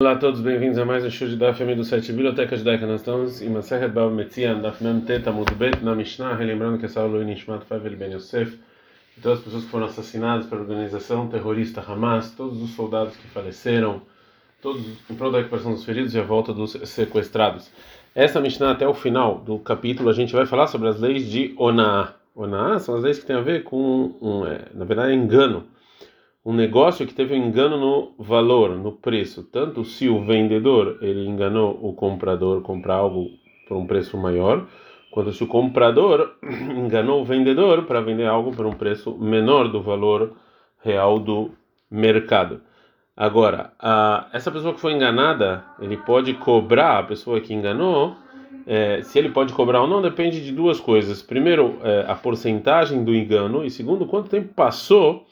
Olá a todos, bem-vindos a mais um show de Daf do site Biblioteca Judaica. Nós estamos em Masechet Bab Metzian, Daf Mem Teta Mudbet, na Mishnah, relembrando que essa aula é Nishmat Favel Ben Yosef, e todas as pessoas que foram assassinadas pela organização terrorista Hamas, todos os soldados que faleceram, todos em prol da recuperação dos feridos e a volta dos sequestrados. Essa Mishnah, até o final do capítulo, a gente vai falar sobre as leis de Onaá. Onaá são as leis que têm a ver com, um, é, na verdade, engano um negócio que teve um engano no valor, no preço, tanto se o vendedor ele enganou o comprador comprar algo por um preço maior, quanto se o comprador enganou o vendedor para vender algo por um preço menor do valor real do mercado. Agora, a, essa pessoa que foi enganada, ele pode cobrar a pessoa que enganou. É, se ele pode cobrar ou não depende de duas coisas. Primeiro, é, a porcentagem do engano e segundo, quanto tempo passou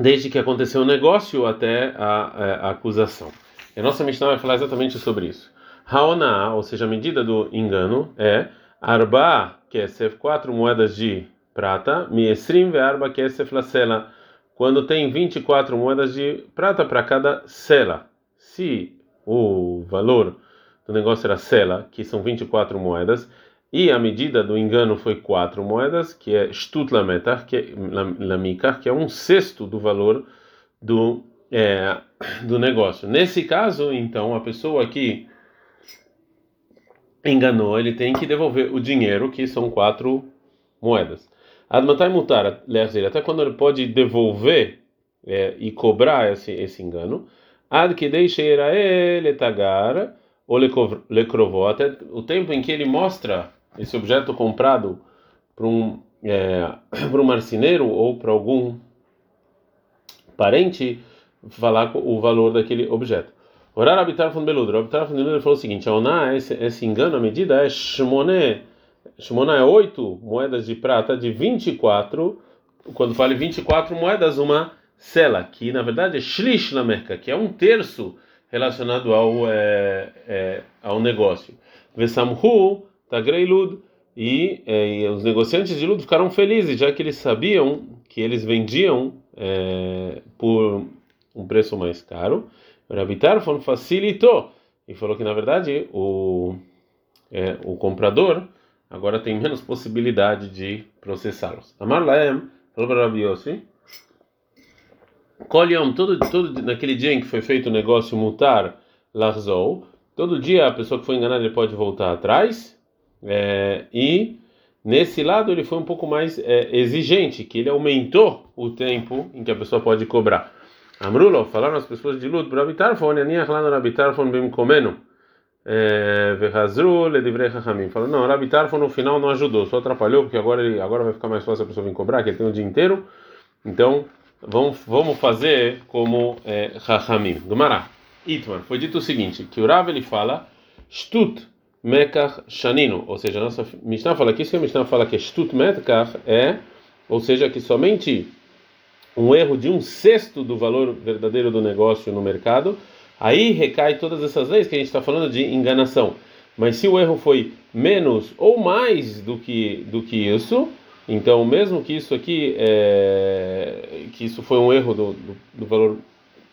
desde que aconteceu o negócio até a, a, a acusação. E a nossa Mishnah vai falar exatamente sobre isso. Haona, ou seja, a medida do engano, é Arba Kesef, quatro moedas de prata, Miesrim Arba Kesef la sela, quando tem 24 moedas de prata para cada sela. Se o valor do negócio era sela, que são 24 moedas, e a medida do engano foi quatro moedas, que é Shtut Lametar, que é, Lamikar, que é um sexto do valor do, é, do negócio. Nesse caso, então, a pessoa que enganou, ele tem que devolver o dinheiro, que são quatro moedas. Admatai mutar, até quando ele pode devolver é, e cobrar esse, esse engano. Ad que deixe ele tagar ou lecrovó, até o tempo em que ele mostra esse objeto comprado para um é, para um marceneiro ou para algum parente falar o valor daquele objeto. Orar habitar von Beludo. Habitar von Beludo falou o seguinte: a esse, esse engano, a medida é shmoné. Shmoné é 8 moedas de prata de 24. Quando fala 24 moedas, uma sela, que na verdade é shlish na merca, que é um terço relacionado ao, é, é, ao negócio. Vesamhu Tagrei Lud. E, é, e, os negociantes de Lud ficaram felizes, já que eles sabiam que eles vendiam é, por um preço mais caro. Rabi Tarfon facilitou e falou que na verdade o, é, o comprador agora tem menos possibilidade de processá-los. Amar Laem falou para Rabi Yossi. Koliom, todo, todo naquele dia em que foi feito o negócio mutar Larzou, todo dia a pessoa que foi enganada pode voltar atrás é, e nesse lado ele foi um pouco mais é, exigente, que ele aumentou o tempo em que a pessoa pode cobrar. Amrulo, falaram as pessoas de luto, para habitar fone, aninha lá habitar fone bem comendo. É. Falou, não, Rabi Tarfon no final não ajudou, só atrapalhou, porque agora, ele, agora vai ficar mais fácil a pessoa vir cobrar, que ele tem o dia inteiro. Então, vamos, vamos fazer como é, Hachamim. Do Mará. Itman, foi dito o seguinte, que o Rav ele fala, Stut, Mekach Shanino, ou seja, a nossa Mishnah fala que isso que a Mishnah fala que Stut Mekach é, ou seja, que somente um erro de um sexto do valor verdadeiro do negócio no mercado, aí recai todas essas leis que a gente está falando de enganação. Mas se o erro foi menos ou mais do que do que isso, então mesmo que isso aqui é, que isso foi um erro do, do, do valor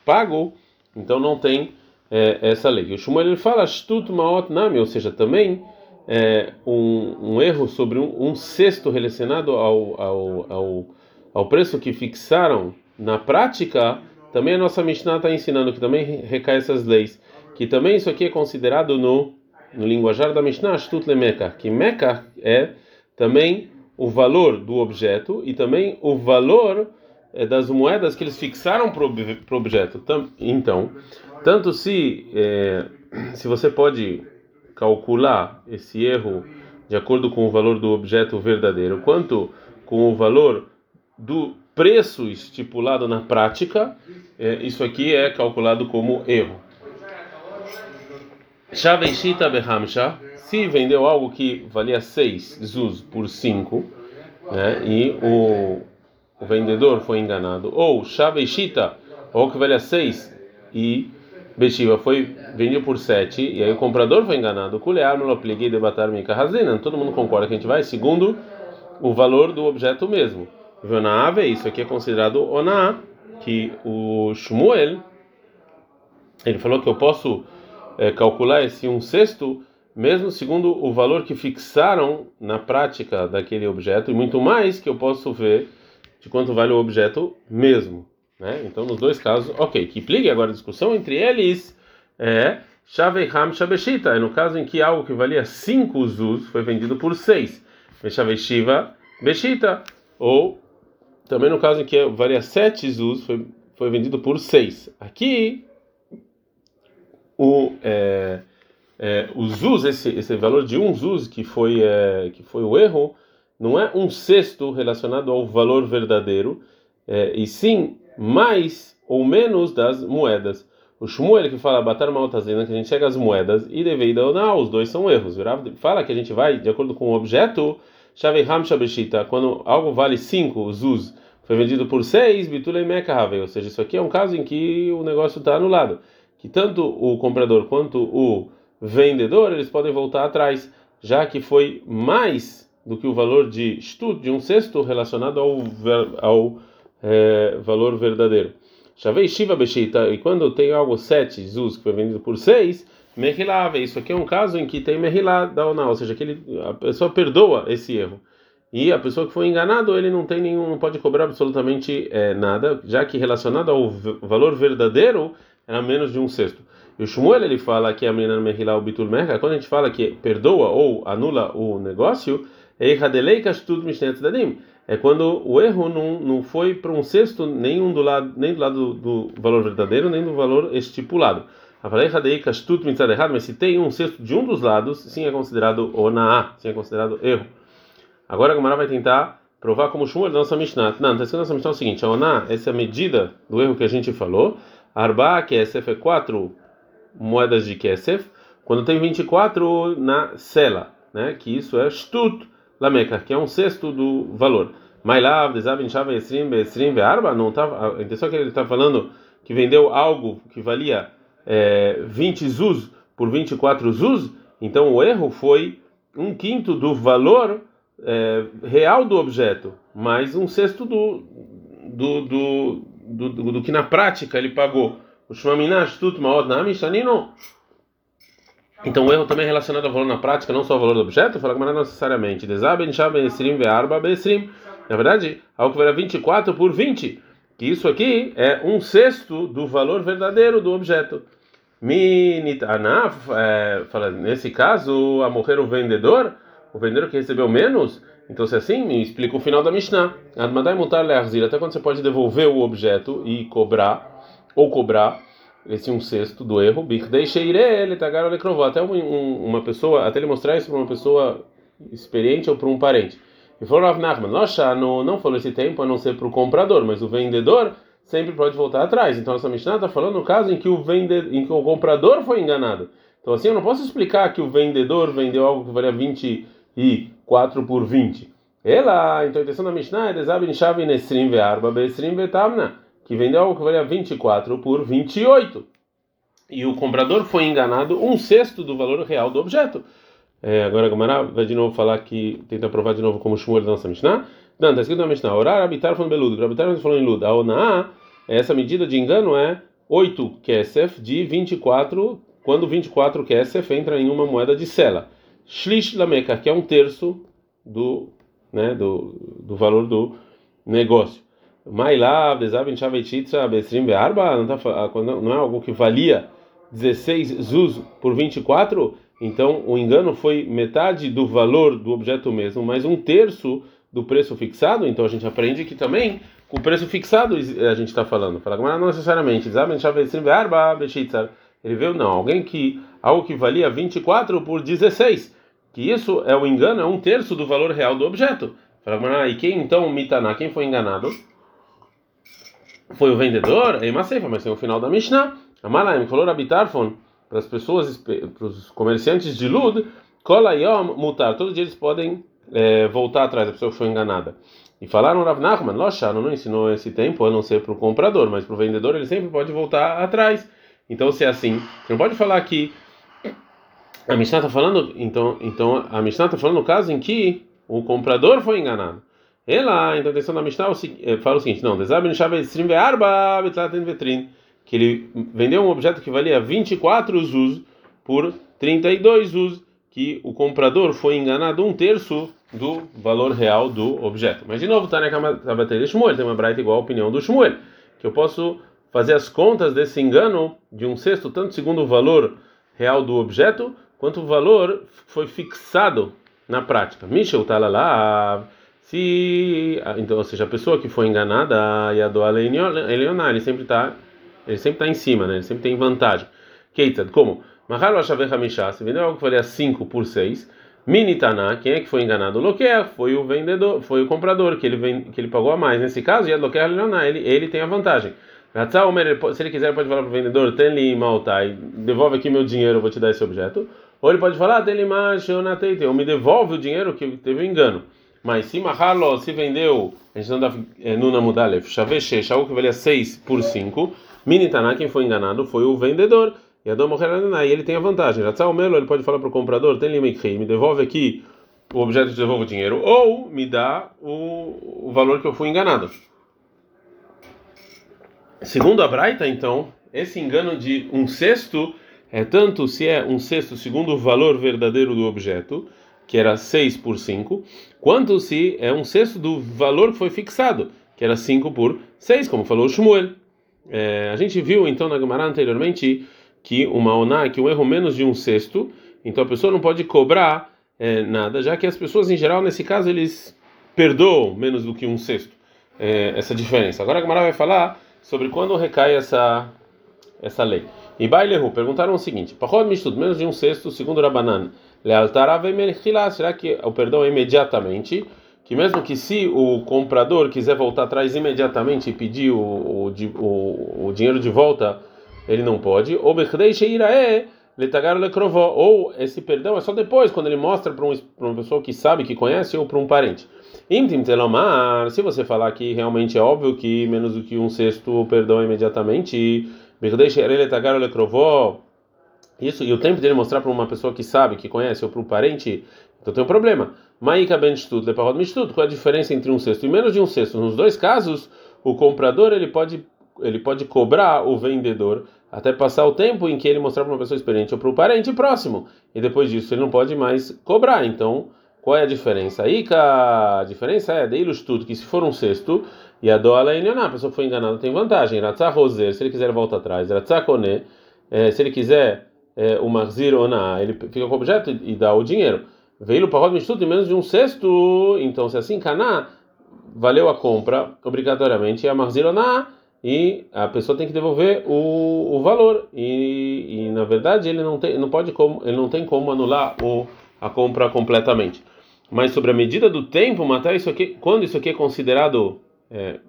pago, então não tem é, essa lei. O Shmuel ele fala Shtut Maot Nami, ou seja, também é, um, um, erro sobre um, um sexto relacionado ao, ao, ao, ao, preço que fixaram na prática, também a nossa Mishnah está ensinando que também recai essas leis, que também isso aqui é considerado no, no linguajar da Mishnah Shtut Lemekah, que Mekah é também o valor do objeto e também o valor é, das moedas que eles fixaram para o objeto. Então, tanto se é, se você pode calcular esse erro de acordo com o valor do objeto verdadeiro, quanto com o valor do preço estipulado na prática, é, isso aqui é calculado como erro. Shaveshita Behamsha, se vendeu algo que valia 6 zuz por 5, né, e o, o vendedor foi enganado, ou Shaveshita, ou que valia 6 e Bexiva foi vendido por 7 e aí o comprador foi enganado. Kulear no apliquei debatar mica razena. Todo mundo concorda que a gente vai segundo o valor do objeto mesmo. Ave, isso aqui é considerado oná, que o Shmuel Ele falou que eu posso é, calcular esse um sexto mesmo segundo o valor que fixaram na prática daquele objeto e muito mais que eu posso ver de quanto vale o objeto mesmo, né? Então nos dois casos, ok. Que pligue agora a discussão entre eles é Shaveham Shabeshita, é no caso em que algo que valia 5 zuz foi vendido por 6. Shaveshiva Beshita, ou também no caso em que valia 7 zuz foi, foi vendido por 6. Aqui, o, é, é, o zuz, esse, esse valor de um zuz que foi, é, que foi o erro, não é um sexto relacionado ao valor verdadeiro, é, e sim mais ou menos das moedas. O Shmuel que fala batar maltazena, que a gente chega às moedas, e deveida ou não, os dois são erros. Fala que a gente vai de acordo com o objeto, Shaveham Shabeshita, quando algo vale 5 zuz, foi vendido por 6, Bitulei Mekahave, ou seja, isso aqui é um caso em que o negócio está anulado. Que tanto o comprador quanto o vendedor, eles podem voltar atrás, já que foi mais do que o valor de estudo de um sexto relacionado ao, ao é, valor verdadeiro. Shavei Shiva Beshita, e quando tem algo 7 Zuz que foi vendido por 6, Mehilave, isso aqui é um caso em que tem Mehilá da ou seja, que ele, a pessoa perdoa esse erro. E a pessoa que foi enganado, ele não tem nenhum, não pode cobrar absolutamente é, nada, já que relacionado ao valor verdadeiro era menos de um sexto. E o Shmuel ele fala que a menina Mehilá o Bitul Merka, quando a gente fala que perdoa ou anula o negócio, é é quando o erro não, não foi para um sexto nenhum do lado nem do lado do valor verdadeiro nem do valor estipulado. Mas se tem um sexto de um dos lados, sim é considerado onaá, sim é considerado erro. Agora a Gamara vai tentar provar como Shmuel da nossa Mishnah. Não, está escrito na nossa Mishnah é o seguinte: a oná, essa é a medida do erro que a gente falou. Arba, que é quatro moedas de kesef, quando tem 24 na cela, né? Que isso é shtut lameca, que é um sexto do valor. Mailav, desabin, shava, esrim, esrim, arba, não tá, a intenção é que ele está falando que vendeu algo que valia é, 20 zuz por 24 zuz, então o erro foi um quinto do valor é, real do objeto, mais um sexto do, do, do, do, do, do que na prática ele pagou. O Shmaminash Tut Maod Namishanino então o erro também é relacionado ao valor na prática, não só ao valor do objeto, fala que não necessariamente. Ve'arba be'esrim. Na verdade, algo que era 24 por 20, que isso aqui é um sexto do valor verdadeiro do objeto. Minitanaf, é, fala, nesse caso, a morrer o vendedor, o vendedor que recebeu menos, então se é assim, me explica o final da Mishnah. Admadai mutar le'arzir, até quando você pode devolver o objeto e cobrar, ou cobrar, esse um sexto do erro, ele até uma pessoa, até ele mostrar isso para uma pessoa experiente ou para um parente. E falou Rav Nachman, não, não falou esse tempo a não ser para o comprador, mas o vendedor sempre pode voltar atrás. Então essa Mishnah está falando no caso em que o vendedor, em que o comprador foi enganado. Então assim eu não posso explicar que o vendedor vendeu algo que valia 24 por 20. Ela, então a intenção da Mishnah é desabin shavin esrim ve'arba be'esrim ve'tamna que vendeu algo que valia 24 por 28. E o comprador foi enganado um sexto do valor real do objeto. É, agora a vai de novo falar que, tenta provar de novo como Shmuel da nossa Mishnah. Não, está escrito na Mishnah, orar habitar falando beludo, habitar falando em lud. A onaá, essa medida de engano é 8 kesef de 24, quando 24 kesef entra em uma moeda de sela. Shlish lameka, que é um terço do, né, do, do valor do negócio. Mailav, Desavin Shavetitza, Besrim Bearba, não é algo que valia 16 zuz por 24, então o engano foi metade do valor do objeto mesmo, mais um terço do preço fixado, então a gente aprende que também com o preço fixado a gente está falando. Fala, mas não necessariamente. Ele viu, não, alguém que, algo que valia 24 por 16, que isso é o engano, é um terço do valor real do objeto. Fala, e quem então, Mitaná, quem foi enganado? Foi o vendedor, é Maseifa, mas tem o final da Mishnah. Amalaim falou Rabitarfon para as pessoas, para os comerciantes de Lud, Kola Yom mutar, todos eles podem é, voltar atrás, a pessoa foi enganada. E falaram Rav Nachman, Loshano não ensinou esse tempo a não ser para o comprador, mas para o vendedor ele sempre pode voltar atrás. Então, se é assim, você não pode falar que a Mishnah está falando, então, então a Mishnah está falando no caso em que o comprador foi enganado. Ela, então a intenção da Mishnah fala o seguinte: não, que ele vendeu um objeto que valia 24 zuz por 32 zuz, que o comprador foi enganado um terço do valor real do objeto. Mas de novo, Tânia Kabater de Shmuel, tem uma braita igual a opinião do Shmuel, que eu posso fazer as contas desse engano de um sexto, tanto segundo o valor real do objeto, quanto o valor foi fixado na prática. Michel lá se então, ou seja, a pessoa que foi enganada, a do Eleonar, ele sempre está ele sempre está em cima, né? Ele sempre tem vantagem. Keitad, como? Mahalo Ashaveh Hamishah, se vendeu algo que valia 5 por 6, Minitaná, quem é que foi enganado? Loquer, foi o vendedor, foi o comprador que ele, vem, que ele pagou a mais. Nesse caso, Yad Leoná, ele, ele tem a vantagem. Se ele quiser, pode falar para o vendedor: tem li maltai, devolve aqui meu dinheiro, eu vou te dar esse objeto. Ou ele pode falar: tem li ou me devolve o dinheiro que teve um engano. Mas se Mahalo se vendeu, a gente não dá Nuna Mudalev, Shaveche, algo que valia 6 por 5, Minitaná, quem foi enganado foi o vendedor. E Adão e ele tem a vantagem. Ratzal Melo, ele pode falar para o comprador: tem limite, me devolve aqui o objeto, te devolve o dinheiro, ou me dá o, o valor que eu fui enganado. Segundo a Braita, então, esse engano de um sexto é tanto se é um sexto segundo o valor verdadeiro do objeto, que era 6 por 5, quanto se é um sexto do valor que foi fixado, que era 5 por 6, como falou Shmuel. É, a gente viu então na Gemara anteriormente que uma oná, que um erro menos de um sexto, então a pessoa não pode cobrar é, nada, já que as pessoas em geral nesse caso eles perdoam menos do que um sexto é, essa diferença. Agora a Gemara vai falar sobre quando recai essa essa lei. E Bailehu perguntaram o seguinte: Pachod Mishtud, menos de um sexto, segundo Rabanan, será que o perdão é imediatamente? que mesmo que se o comprador quiser voltar atrás imediatamente e pedir o, o, o, o dinheiro de volta, ele não pode. Ou ou esse perdão é só depois, quando ele mostra para um, uma pessoa que sabe, que conhece, ou para um parente. Se você falar que realmente é óbvio que menos do que um sexto o perdão é imediatamente, isso, e o tempo dele mostrar para uma pessoa que sabe, que conhece, ou para um parente, então tem um problema. Maika ben shtut, leparod mishtut. Qual é a diferença entre um sexto e menos de um sexto? Nos dois casos, o comprador ele pode ele pode cobrar o vendedor até passar o tempo em que ele mostrar para uma pessoa experiente ou para o parente próximo. E depois disso ele não pode mais cobrar. Então, qual é a diferença? Aí a diferença é de tudo que se for um sexto e a doala é a pessoa foi enganada tem vantagem. Ratzah roser, se ele quiser volta atrás. Ratzah kone, eh, se ele quiser o marzir ele fica com o objeto e dá o dinheiro. Veio para o em menos de um sexto, então se assim caná, valeu a compra obrigatoriamente e a marzirona e a pessoa tem que devolver o, o valor e, e na verdade ele não tem não pode como ele não tem como anular o, a compra completamente. Mas sobre a medida do tempo, matar isso aqui, quando isso aqui é considerado é,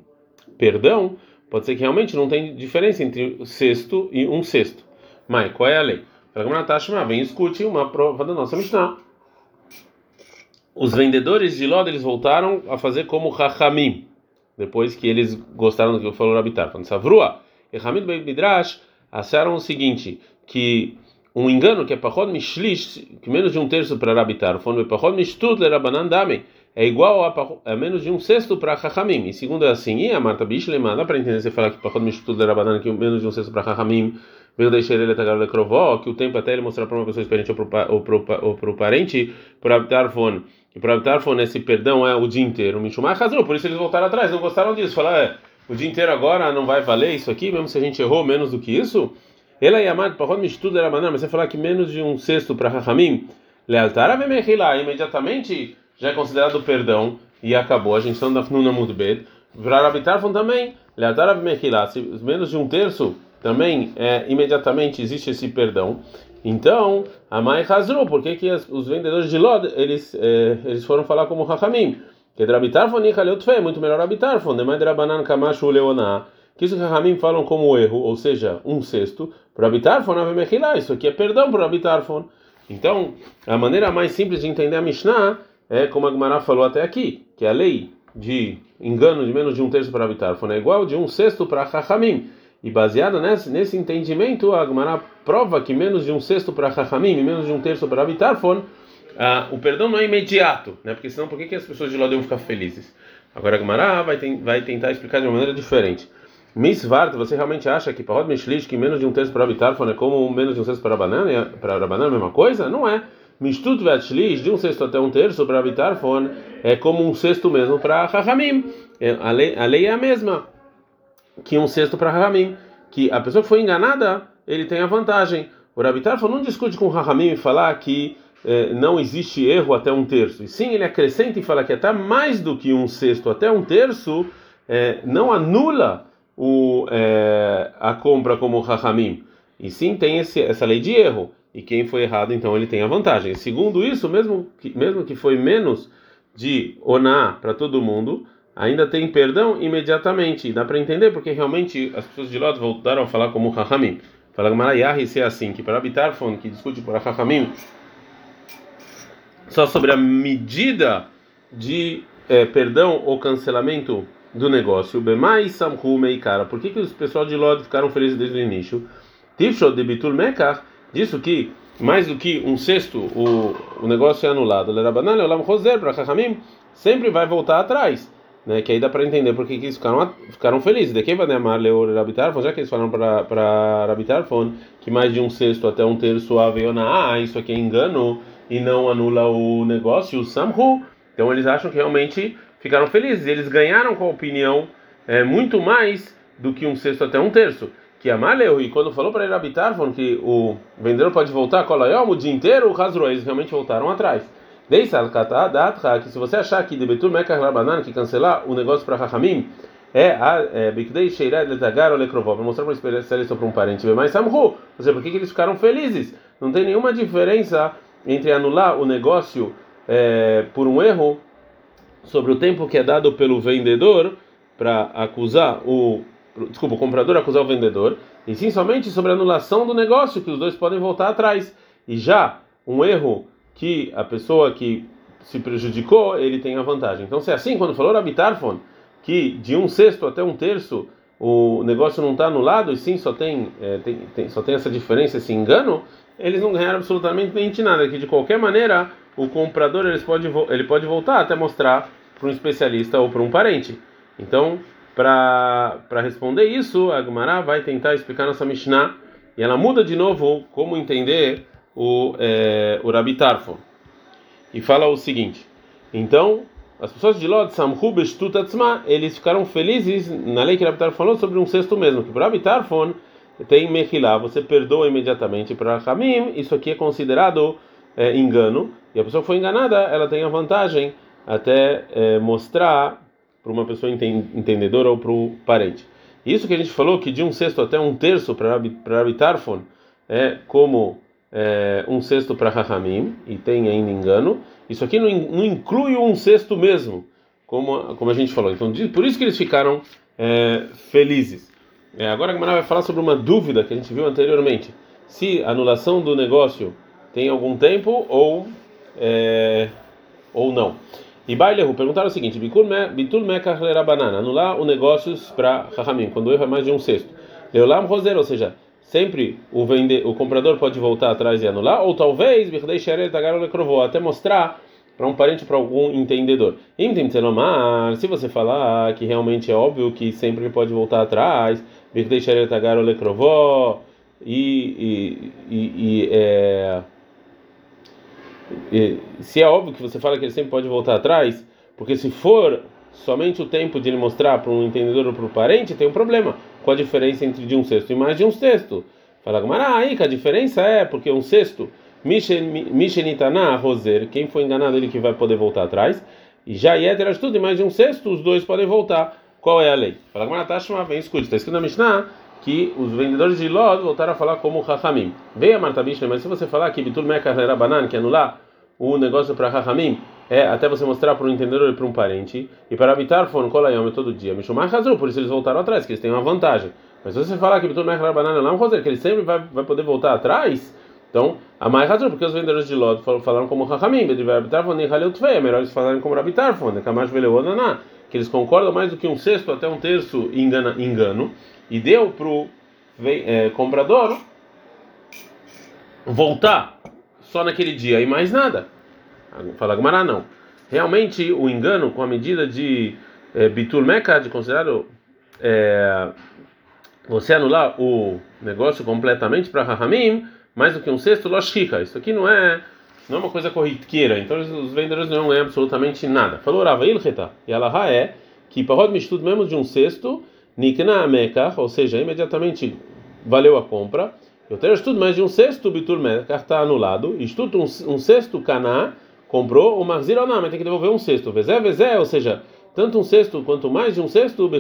perdão, pode ser que realmente não tem diferença entre sexto e um sexto. Mas qual é a lei? Vem escute uma prova da nossa Mishnah os vendedores de Lod eles voltaram a fazer como Chachamim, depois que eles gostaram do que falou Rabitar. Quando Savrua e Hamid Ben Midrash acharam o seguinte, que um engano que é Pachod Mishlish, que menos de um terço para Rabitar, falando Pachod Mishtut Lerabanan Dame, é igual a, a, menos de um sexto para Chachamim. E segundo é assim, e a Marta Bishlema, dá para entender você falar que Pachod Mishtut Lerabanan, que menos de um sexto para Chachamim, veio deixar ele atacar o Krovó, que o tempo até ele mostrar para uma pessoa experiente ou para o parente, para Rabitar Fone e para Tarfon esse perdão é o dia inteiro. Mishumai razão, por isso eles voltaram atrás, não gostaram disso. Falaram, é, o dia inteiro agora não vai valer isso aqui, mesmo se a gente errou menos do que isso. Ela e Amad, para Mishtud era maná, mas você falar que menos de um sexto para Rahamim, lealtar lá, imediatamente já é considerado perdão e acabou. A gente está no Nuna Mudbed. Para Rabitarfon também, lealtar menos de um terço também é, imediatamente existe esse perdão. Então, a Mai Hazru, por que, que os vendedores de Lod eles, eh, eles foram falar como Hachamim? Que Drabitarfon e é muito melhor Abitarfon, de Mais Drabanan Kamashu Leoná. Que isso que Hachamim falam como erro, ou seja, um sexto, para Abitarfon, isso aqui é perdão para Abitarfon. Então, a maneira mais simples de entender a Mishnah é como a Gemara falou até aqui, que a lei de engano de menos de um terço para Abitarfon é igual de um sexto para Hachamim. E baseado nesse, nesse entendimento, a Gemara prova que menos de um sexto para Chachamim e menos de um terço para Abitarfon, ah, o perdão não é imediato, né? Porque senão, por que, que as pessoas de lá iam ficar felizes? Agora a Gemara vai, tem, vai tentar explicar de uma maneira diferente. Misvart, você realmente acha que Parod Mishlish, que menos de um terço para habitar, é como menos de um terço para banana, para a banana é a mesma coisa? Não é. Mishtut Vatshlish, de um sexto até um terço para habitar, é como um sexto mesmo para Rahamim. É, a lei, a lei é a mesma que um sexto para Rahamim. Que a pessoa que foi enganada, ele tem a vantagem. O Rabitar não discute com o Rahamim e falar que é, não existe erro até um terço. E sim, ele acrescenta e fala que até mais do que um sexto até um terço é, não anula o, é, a compra como Rahamim. E sim tem esse, essa lei de erro. E quem foi errado, então ele tem a vantagem. Segundo isso, mesmo que, mesmo que foi menos de Oná para todo mundo, ainda tem perdão imediatamente. E dá para entender porque realmente as pessoas de Lot voltaram a falar como Rahamim. Fala Gamarayahi se é assim, que para habitar que discute por Rahamim, só sobre a medida de é, perdão ou cancelamento do negócio. Bemai Samhu Meikara. Por que, que os pessoal de Lod ficaram felizes desde o início? Tifshot de Bitul Mekar, disso que mais do que um sexto o, o negócio é anulado. Para sempre vai voltar atrás. Né, que aí dá para entender por que eles ficaram, ficaram felizes. De quem vai amar Leor Rabitarfon, já que eles falaram para Rabitarfon que mais de um sexto até um terço Aveiona, ah, isso aqui é engano e não anula o negócio, o Samhu. Então eles acham que realmente ficaram felizes. Eles ganharam com a opinião é, muito mais do que um sexto até um terço. Que Amaleu, e quando falou para ele habitar, falando que o vendedor pode voltar, Kolayom, o dia inteiro, o Hasro, eles realmente voltaram atrás. Que se você achar que de Betul Mekar Rabanan, que cancelar o negócio para Rahamim, é a é, Bikdei Sheirad Letagar ou Lekrovó, para mostrar para um especialista para um parente, mas Samhu, ou seja, por que eles ficaram felizes? Não tem nenhuma diferença entre anular o negócio é, por um erro sobre o tempo que é dado pelo vendedor para acusar o desculpa, o comprador acusar o vendedor, e sim somente sobre a anulação do negócio, que os dois podem voltar atrás. E já um erro que a pessoa que se prejudicou, ele tem a vantagem. Então, se é assim, quando falou Rabitarfon, que de um sexto até um terço o negócio não está anulado, e sim só tem, é, tem, tem, só tem essa diferença, esse engano, eles não ganharam absolutamente nada, que de qualquer maneira o comprador eles pode, ele pode voltar até mostrar para um especialista ou para um parente. Então, para responder isso, a Gemara vai tentar explicar nossa Mishnah e ela muda de novo como entender o, é, o Rabi Tarfon. E fala o seguinte: então, as pessoas de Lod, Samhu Bestutatzma, eles ficaram felizes na lei que Rabi Tarfon falou sobre um sexto mesmo, que o Rabi Tarfon tem Mechilá, você perdoa imediatamente para Hamim, isso aqui é considerado é, engano, e a pessoa que foi enganada, ela tem a vantagem até é, mostrar para uma pessoa entendedora ou para o parente. Isso que a gente falou, que de um sexto até um terço para Rabitarfon é como é, um sexto para Rahamim, e tem ainda engano, isso aqui não, não, inclui um sexto mesmo, como, como a gente falou. Então, por isso que eles ficaram é, felizes. É, agora a Gamara vai falar sobre uma dúvida que a gente viu anteriormente: se anulação do negócio tem algum tempo ou, é, ou não. E Bailehu perguntaram o seguinte: Bitul Mekach banana, anular o negócios para Rahamim, quando o erro é mais de um sexto. Leolam Roser, ou seja, sempre o, vende, o comprador pode voltar atrás e anular, ou talvez até mostrar para um parente, para algum entendedor. Se você falar que realmente é óbvio que sempre ele pode voltar atrás, e, e, e, é, e se é óbvio que você fala que ele sempre pode voltar atrás, porque se for somente o tempo de ele mostrar para um entendedor ou para o parente, tem um problema. Qual a diferença entre de um sexto e mais de um sexto? Fala Gamara, aí que a diferença é porque um sexto Mishenitana Roser, quem foi enganado ele que vai poder voltar atrás. E já Yeter tudo e mais de um sexto, os dois podem voltar. Qual é a lei? Fala Gamara, Tashma, vem, escute. Está escrito na Mishnah que os vendedores de Lod voltaram a falar como Rahamim. Veja Marta Mishnah, mas se você falar que Bitul Mekah era banan, que anular o negócio para Rahamim, é até você mostrar para um entendedor e para um parente, e para habitar foram Kolayom todo dia. Mishumar Hazru, por isso eles voltaram atrás, que eles têm uma vantagem. Mas se você falar que Bitul Mekah era banan, não, que ele sempre vai, vai poder voltar atrás, então, a mais razão, porque os vendedores de Lod falaram como Rahamim, é melhor eles falarem como Rabitarfon, que eles concordam mais do que um sexto até um terço engana, engano, e deu para o é, comprador voltar só naquele dia e mais nada. Fala Gumará, não. Realmente, o engano com a medida de é, Bitul Mekad, considerado é, você anular o negócio completamente para Rahamim, mais do que um sexto, loshika. Isso aqui não é não é uma coisa corriqueira, então os vendedores não ganham absolutamente nada. Falou Rava Ilcheta, e ela é que parod mistud mesmo de um sexto, nikna mekach, ou seja, imediatamente valeu a compra. Eu tenho estudo mais de um sexto bitur mekach está anulado, estudo um, um sexto caná comprou o marzir não, mas tem que devolver um sexto. Vezé, vezé, ou seja, tanto um sexto quanto mais de um sexto,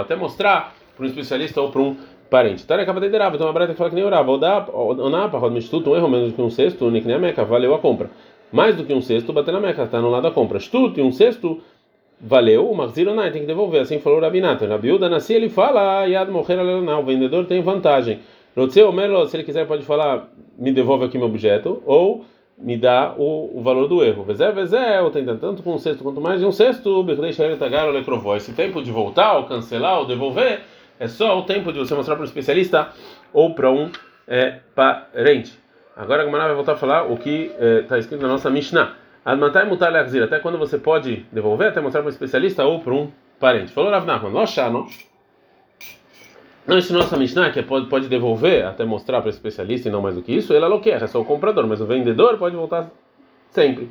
até mostrar para um especialista ou para um parente. Tá, acaba de derava, então a breta fala que nem orava. Onapa, roda mistuto, um erro menos do que um sexto, nem a meca, valeu a compra. Mais do que um sexto, bater na meca, está anulada a compra. Estuto e um sexto, valeu, o marzilonai tem que devolver. Assim falou o Rabinato. Na biúda nasci, ele fala, Yad morrer o vendedor tem vantagem. Rotseu Melo, se ele quiser, pode falar, me devolve aqui meu objeto, ou me dá o, o valor do erro. Vezé, vezé, ou tem tanto com um sexto quanto mais de um sexto, esse tempo de voltar, ou cancelar, ou devolver é só o tempo de você mostrar para um especialista ou para um é, parente. Agora a Gemara vai voltar a falar o que está é, escrito na nossa Mishnah. Admatai mutar até quando você pode devolver, até mostrar para um especialista ou para um parente. Falou Rav Nachman, não não esse nossa Mishnah que é pode, pode devolver até mostrar para o especialista e não mais do que isso, ele é o que é só o comprador, mas o vendedor pode voltar sempre.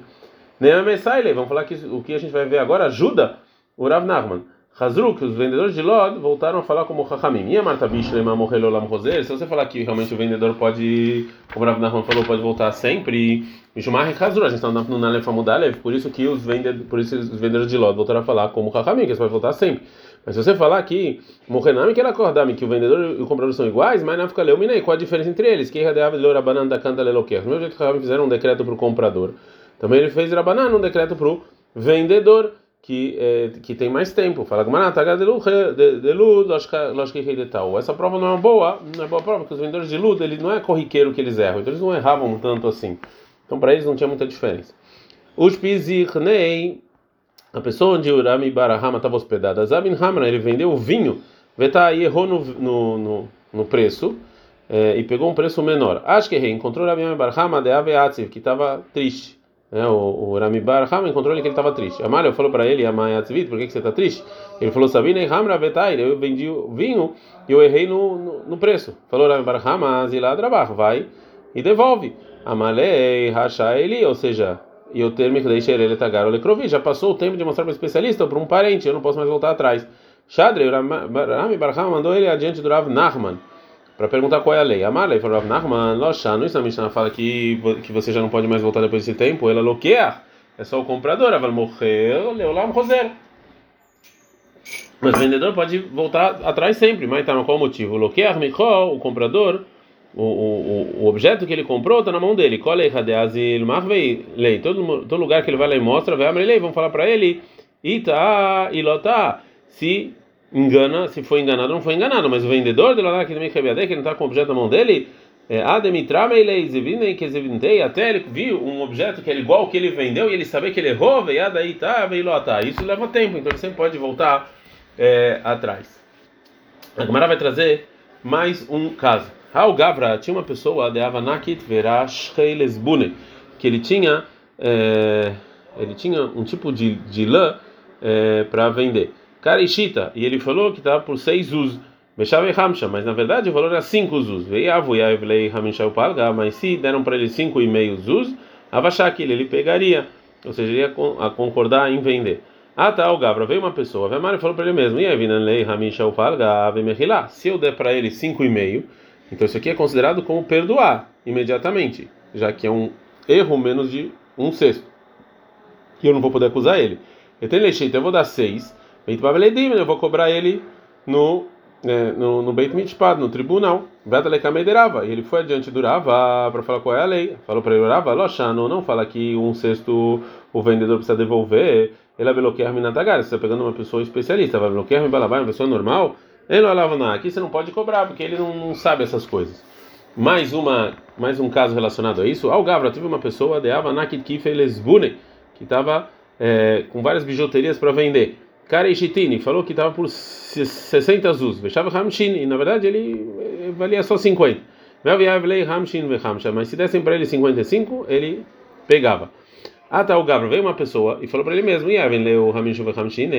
Vamos falar que o que a gente vai ver agora ajuda o Rav Nachman. Hazruk, os vendedores de Lod voltaram a falar como Chachamim. E a Marta Roser, se você falar que realmente o vendedor pode, como o Rav Nachman falou, pode voltar sempre. Mishumar e Hazruk, a gente está no Nalef Amudalev, por isso que os vendedores, por isso os vendedores de Lod voltaram a falar como Chachamim, que eles podem voltar sempre. Mas se você falar que Mohenami que era acordar que o vendedor e o comprador são iguais, mas não fica leuminei, qual a diferença entre eles? Que Radeav Lorabanan da Canta. Do mesmo jeito que fizeram um decreto para o comprador, também ele fez Rabanan um decreto para o vendedor que é, que tem mais tempo. Fala Essa prova não é uma boa, não é boa prova, porque os vendedores de luz ele não é corriqueiro que eles erram, então eles não erravam tanto assim. Então para eles não tinha muita diferença. Os Pizirnei, a pessoa onde Urami Barahama estava hospedada, Zabin Hamra, ele vendeu o vinho, Veta e errou no, no, no, no preço. É, e pegou um preço menor. Acho que encontrou Rabi Barahama de Aveatziv, que estava triste. É, o, o Rami Bar Ham encontrou ele que ele estava triste. Amália falou para ele, Amayatzvit, por que, que você está triste? Ele falou, Sabina e Hamra Vetair, eu vendi o vinho e eu errei no, no, no preço. Falou Rami Bar Ham, Azilad Rabach, vai e devolve. Amalei Rasha ele, ou seja, e o termo que ele. Já passou o tempo de mostrar para o especialista ou para um parente, eu não posso mais voltar atrás. Shadre, Rami Bar Ham mandou ele adiante do Rav Nachman para perguntar qual é a lei. Amalei falou Rav Nachman, Loshanu, isso na Mishnah fala que, que você já não pode mais voltar depois desse tempo. Ela loquear, é só o comprador, ela vai morrer, leolam roser. Mas o vendedor pode voltar atrás sempre, mas tá, qual o motivo? Loquear, michol, o comprador, o, o, o objeto que ele comprou está na mão dele. Colei. Todo, lugar que ele vai lá e mostra, vai vamos falar para ele, se engana, se foi enganado, não foi enganado, mas o vendedor de lá que que ele não está com o objeto na mão dele, é, até ele viu um objeto que é igual ao que ele vendeu e ele sabia que ele errou. Isso leva tempo, então ele sempre pode voltar é, atrás. A Gamara vai trazer mais um caso. Raul Gavra tinha uma pessoa de Avanakit Verash que ele tinha é, ele tinha um tipo de, de lã é, para vender. Karishita, e ele falou que estava por seis us. Bechave Hamsha, mas na verdade o valor era cinco us. Veiavu Yaivlei Hamishau Palga, mas se deram para ele cinco e meio us, Avashakil, ele pegaria, ou seja, ele ia a concordar em vender. Ah, tá, o Gabra veio uma pessoa, Vemari falou para ele mesmo, e Avinanlei Hamishau Palga, Avemechilá, se eu der para ele cinco e meio, então isso aqui é considerado como perdoar imediatamente, já que é um erro menos de um sexto. E eu não vou poder acusar ele. Eu tenho então eu vou dar seis Beit Babeledim, eu vou cobrar ele no é, no, no Beit Mitpad, no tribunal. E ele foi adiante do Rava para falar qual é a lei. Falou para ele: Rava, Loshano, não fala que um sexto o vendedor precisa devolver. Ele é bloquear Minatagar. Você está pegando uma pessoa especialista, vai bloquear Balabai, uma pessoa normal. Ele nada. Aqui você não pode cobrar, porque ele não, não, sabe essas coisas. Mais, uma, mais um caso relacionado a isso. Ao Gavra, tive uma pessoa de Avanakit Kifelesbune, que estava é, com várias bijuterias para vender. Kareishitini falou que estava por 60 azus. Vechava Hamshin, e na verdade ele valia só 50. Mas se dessem para ele 55, ele pegava. Tá, o Gabro veio uma pessoa e falou para ele mesmo: Yaven leu Ramin Shuva Hamshin,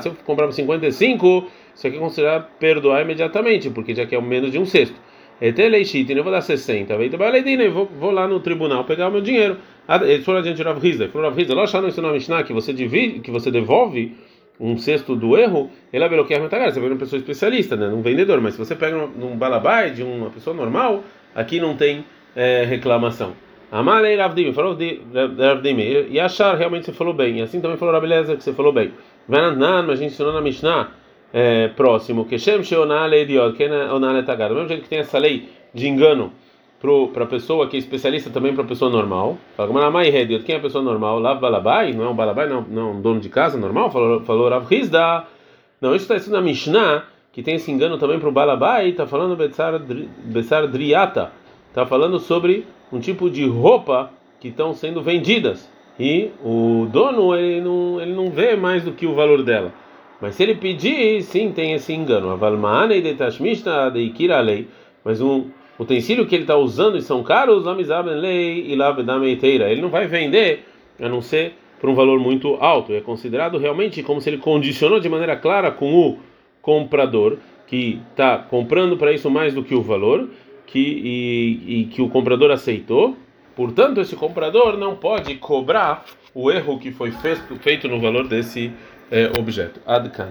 Se eu comprava 55, isso aqui é perdoar imediatamente, porque já que é menos de um sexto. Eteleichit, eu vou dar 60. Veio vou, vou lá no tribunal pegar o meu dinheiro. Ele falou adiante de Rav Rizda. Falou: Rav Rizda, lá no ensinou Mishnah que você divide, que você devolve um sexto do erro, ele é bloquear metagar. Você vê uma pessoa especialista, né? Um vendedor. Mas se você pega num balabai de uma pessoa normal, aqui não tem é, reclamação. Amalei Ravdim, falou de Ravdim. E achar realmente você falou bem. E assim também falou Rabeleza que você falou bem. Venanan, mas a gente ensinou na Mishnah é, próximo. Que Shem Sheonale Idiot, que Onale Tagar. Do mesmo jeito que tem essa lei de engano para a pessoa que é especialista também para a pessoa normal. Fala, Manamai Idiot, quem é a pessoa normal? Lav Balabai, não é um Balabai, não, não é um dono de casa normal? Falou, falou Rav Hizda. Não, isso está escrito na Mishnah, que tem esse engano também para o Balabai, está falando Bessar Driata. Está falando sobre um tipo de roupa que estão sendo vendidas e o dono ele não, ele não vê mais do que o valor dela. Mas se ele pedir, sim, tem esse engano. Mas um utensílio que ele está usando e são caros, ele não vai vender a não ser por um valor muito alto. É considerado realmente como se ele condicionou de maneira clara com o comprador que está comprando para isso mais do que o valor que, e, e que o comprador aceitou. Portanto, esse comprador não pode cobrar o erro que foi feito, feito no valor desse é, objeto. Adkan.